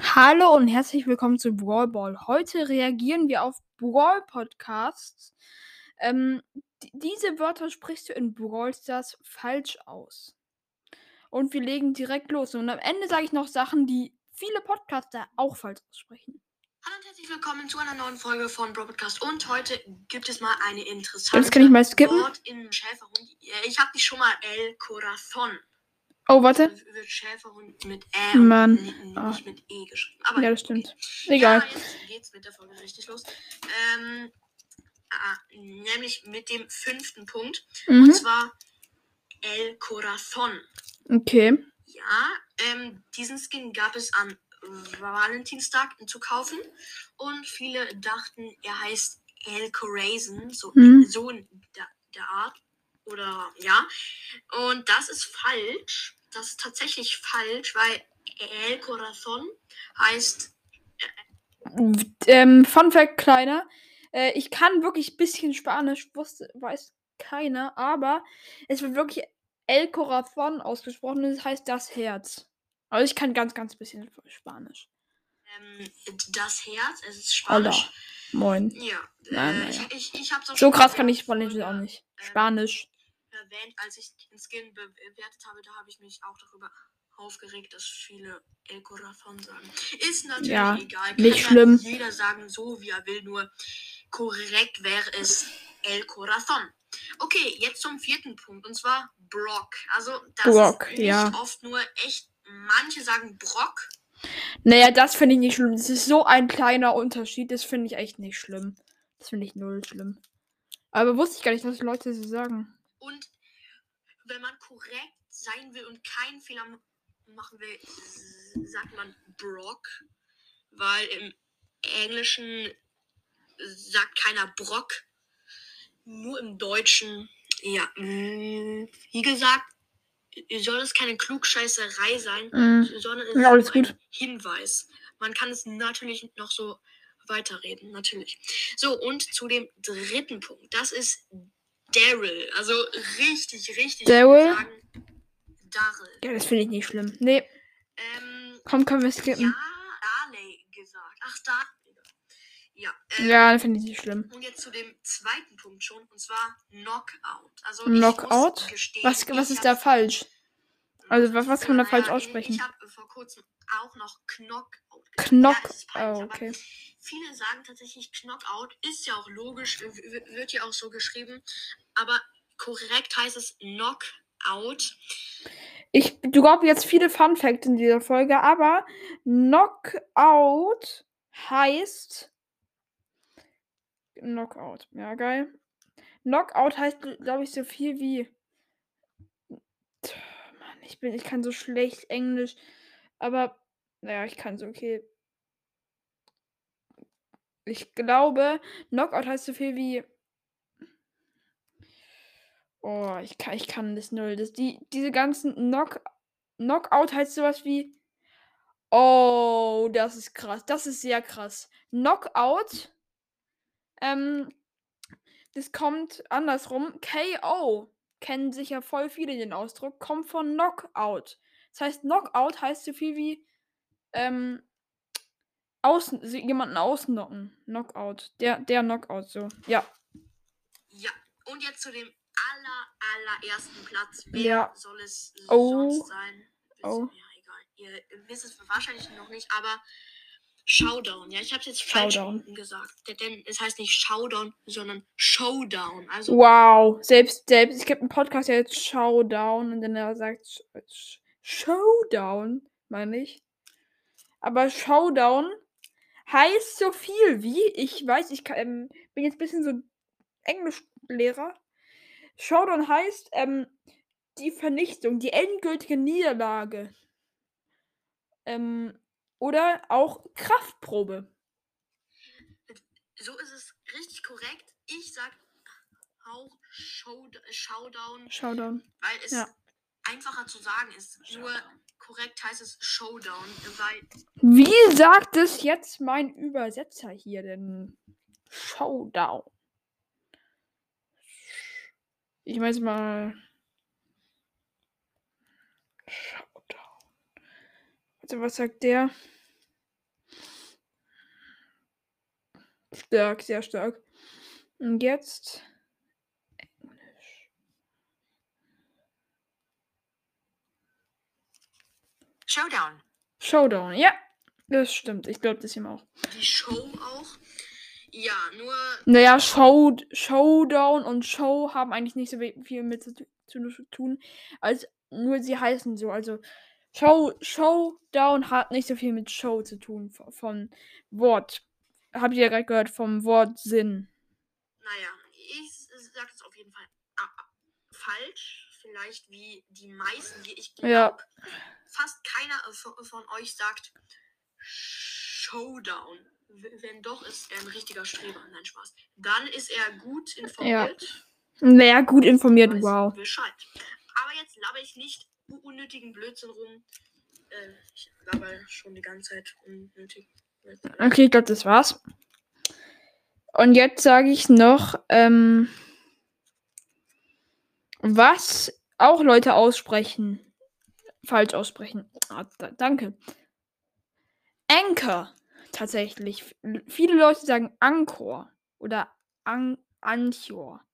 Hallo und herzlich willkommen zu Brawl Ball. Heute reagieren wir auf Brawl Podcasts. Ähm, diese Wörter sprichst du in Brawl Stars falsch aus. Und wir legen direkt los. Und am Ende sage ich noch Sachen, die viele Podcaster auch falsch aussprechen. Hallo und herzlich willkommen zu einer neuen Folge von Bro Podcast. Und heute gibt es mal eine interessante Das kann ich mal skippen. Wort in Schäferhund. Ich habe dich schon mal El Corazon. Oh, warte. Wird Schäferhund mit Ä Mann. und ni- Ah. nicht mit E geschrieben. Aber Ja, das okay. stimmt. Egal. Ja, jetzt geht's mit der Folge richtig los. Ähm, ah, nämlich mit dem fünften Punkt. Und Mhm. zwar El Corazon. Okay. Ja, ähm, diesen Skin gab es am Valentinstag zu kaufen und viele dachten, er heißt El Corazon, so, Mhm. so in der, der Art. Oder ja. Und das ist falsch. Das ist tatsächlich falsch, weil El Corazon heißt. Ähm, Fun Fact, kleiner. Äh, ich kann wirklich ein bisschen Spanisch, wusste, weiß keiner, aber es wird wirklich El Corazon ausgesprochen und es heißt das Herz. Also ich kann ganz, ganz bisschen Spanisch. Ähm, das Herz, es ist Hola. Spanisch. Moin. Ja, Nein, äh, naja. ich, ich, ich So krass kann ich Spanisch auch nicht. ähm, Spanisch. Erwähnt, als ich den Skin be- bewertet habe, da habe ich mich auch darüber aufgeregt, dass viele El Corazon sagen. Ist natürlich Ja, egal. nicht ja schlimm. Jeder sagen so, wie er will, nur korrekt wäre es El Corazon. Okay, jetzt zum vierten Punkt und zwar Brock. Also das Brock, ist nicht ja. oft nur echt. Manche sagen Brock. Naja, das finde ich nicht schlimm. Das ist so ein kleiner Unterschied. Das finde ich echt nicht schlimm. Das finde ich null schlimm. Aber wusste ich gar nicht, dass Leute so sagen. Und wenn man korrekt sein will und keinen Fehler machen will, sagt man Brock. Weil im Englischen sagt keiner Brock. Nur im Deutschen, ja. mm, Wie gesagt, soll es keine Klugscheißerei sein, Mhm. sondern es Ja, ist ein. Hinweis. Man kann es natürlich noch so weiterreden, natürlich. So, und zu dem dritten Punkt. Das ist Daryl. Also richtig, richtig. Daryl? Daryl. Ja, das finde ich nicht schlimm. Nee, Ähm, komm, können wir ja, skippen. Darley gesagt. Ach, Star. Ja. Ähm, Ja, das finde ich nicht schlimm. Und jetzt zu dem zweiten Punkt schon, und zwar Knockout. Also Knockout? Gestehen, Was, was ist da falsch? Also, was, was kann man da falsch Naja, aussprechen? Ich habe vor kurzem auch noch Knockout. gesagt. Knock. Ja, Oh, okay. Viele sagen tatsächlich Knockout. Ist ja auch logisch, wird ja auch so geschrieben. Aber korrekt heißt es Knockout. Ich, du glaubst jetzt viele Fun Facts in dieser Folge, aber Knockout heißt. Knockout. Ja, geil. Knockout heißt, glaube ich, so viel wie. Ich bin, ich kann so schlecht Englisch. Aber, naja, ich kann so okay. Ich glaube, Knockout heißt so viel wie. Oh, ich kann, ich kann das null. Das, die, diese ganzen Knock, Knockout heißt sowas wie. Oh, das ist krass. Das ist sehr krass. Knockout. Ähm, das kommt andersrum. KO. Kennen sicher voll viele den Ausdruck. Kommt von Knockout. Das heißt, Knockout heißt so viel wie. Ähm, außen, jemanden ausnocken. Knockout. Der, der Knockout, so. Ja. Ja. Und jetzt zu dem aller, allerersten Platz. Wer Ja. soll es Oh. sonst sein? Wisst- Oh. Ja, egal. Ihr wisst es wahrscheinlich noch nicht, aber Showdown. Ja, ich habe jetzt falsch Showdown. gesagt. Denn es heißt nicht Showdown, sondern Showdown. Also Wow, selbst, selbst, es gibt einen Podcast, der jetzt Showdown und dann er sagt Sh- Sh- Showdown, meine ich. Aber Showdown heißt so viel wie, ich weiß, ich kann, ähm, bin jetzt ein bisschen so Englischlehrer. Showdown heißt ähm, die Vernichtung, die endgültige Niederlage. Ähm, oder auch Kraftprobe. so ist es richtig korrekt. Ich sag auch Showd Showdown, Showdown. weil es Ja. einfacher zu sagen ist. Nur korrekt heißt es Showdown, weil Wie sagt es jetzt mein Übersetzer hier denn? Showdown. Ich weiß mal. Warte, was sagt der? Stark, sehr stark. Und jetzt. Showdown. Showdown, ja. Das stimmt. Ich glaube, das hier auch. Die Show auch. Ja, nur. Naja, Show, Showdown und Show haben eigentlich nicht so viel mit zu, zu tun. Als nur sie heißen so. Also Show, Showdown hat nicht so viel mit Show zu tun, von, Wort. Habt ihr ja gerade gehört, vom Wort Sinn. Naja, ich sag das auf jeden Fall ah, falsch. Vielleicht wie die meisten. Ich glaube, Ja. fast keiner von, euch sagt Showdown. Wenn doch, ist er ein richtiger Streber. Nein, Spaß. Dann ist er gut informiert. Naja, gut informiert, wow. Bescheid. Aber jetzt laber ich nicht unnötigen Blödsinn rum. Äh, ich laber schon die ganze Zeit unnötig. Okay, ich glaube, das war's. Und jetzt sage ich noch, ähm, was auch Leute aussprechen. Falsch aussprechen. Ah, da, danke. Anchor. Tatsächlich. Viele Leute sagen Anchor oder An Anchor.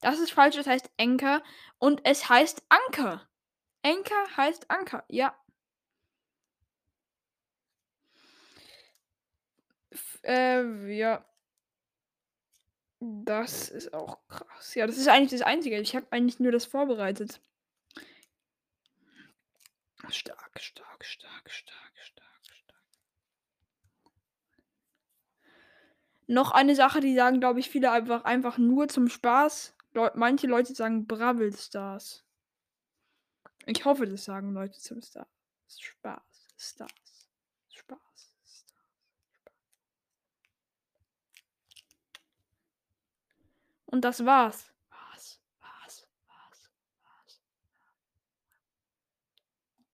Das ist falsch, das heißt Anchor und es heißt Anker. Anchor heißt Anker, ja. F äh, ja. Das ist auch krass. Ja, das ist eigentlich das Einzige. Ich habe eigentlich nur das vorbereitet. Stark, stark, stark, stark, stark, stark. Noch eine Sache, die sagen, glaube ich, viele einfach, einfach nur zum Spaß. Leu manche Leute sagen Bravel Stars. Ich hoffe, das sagen Leute zum Star. Spaß. Stars. Spaß. Stars. Und das war's.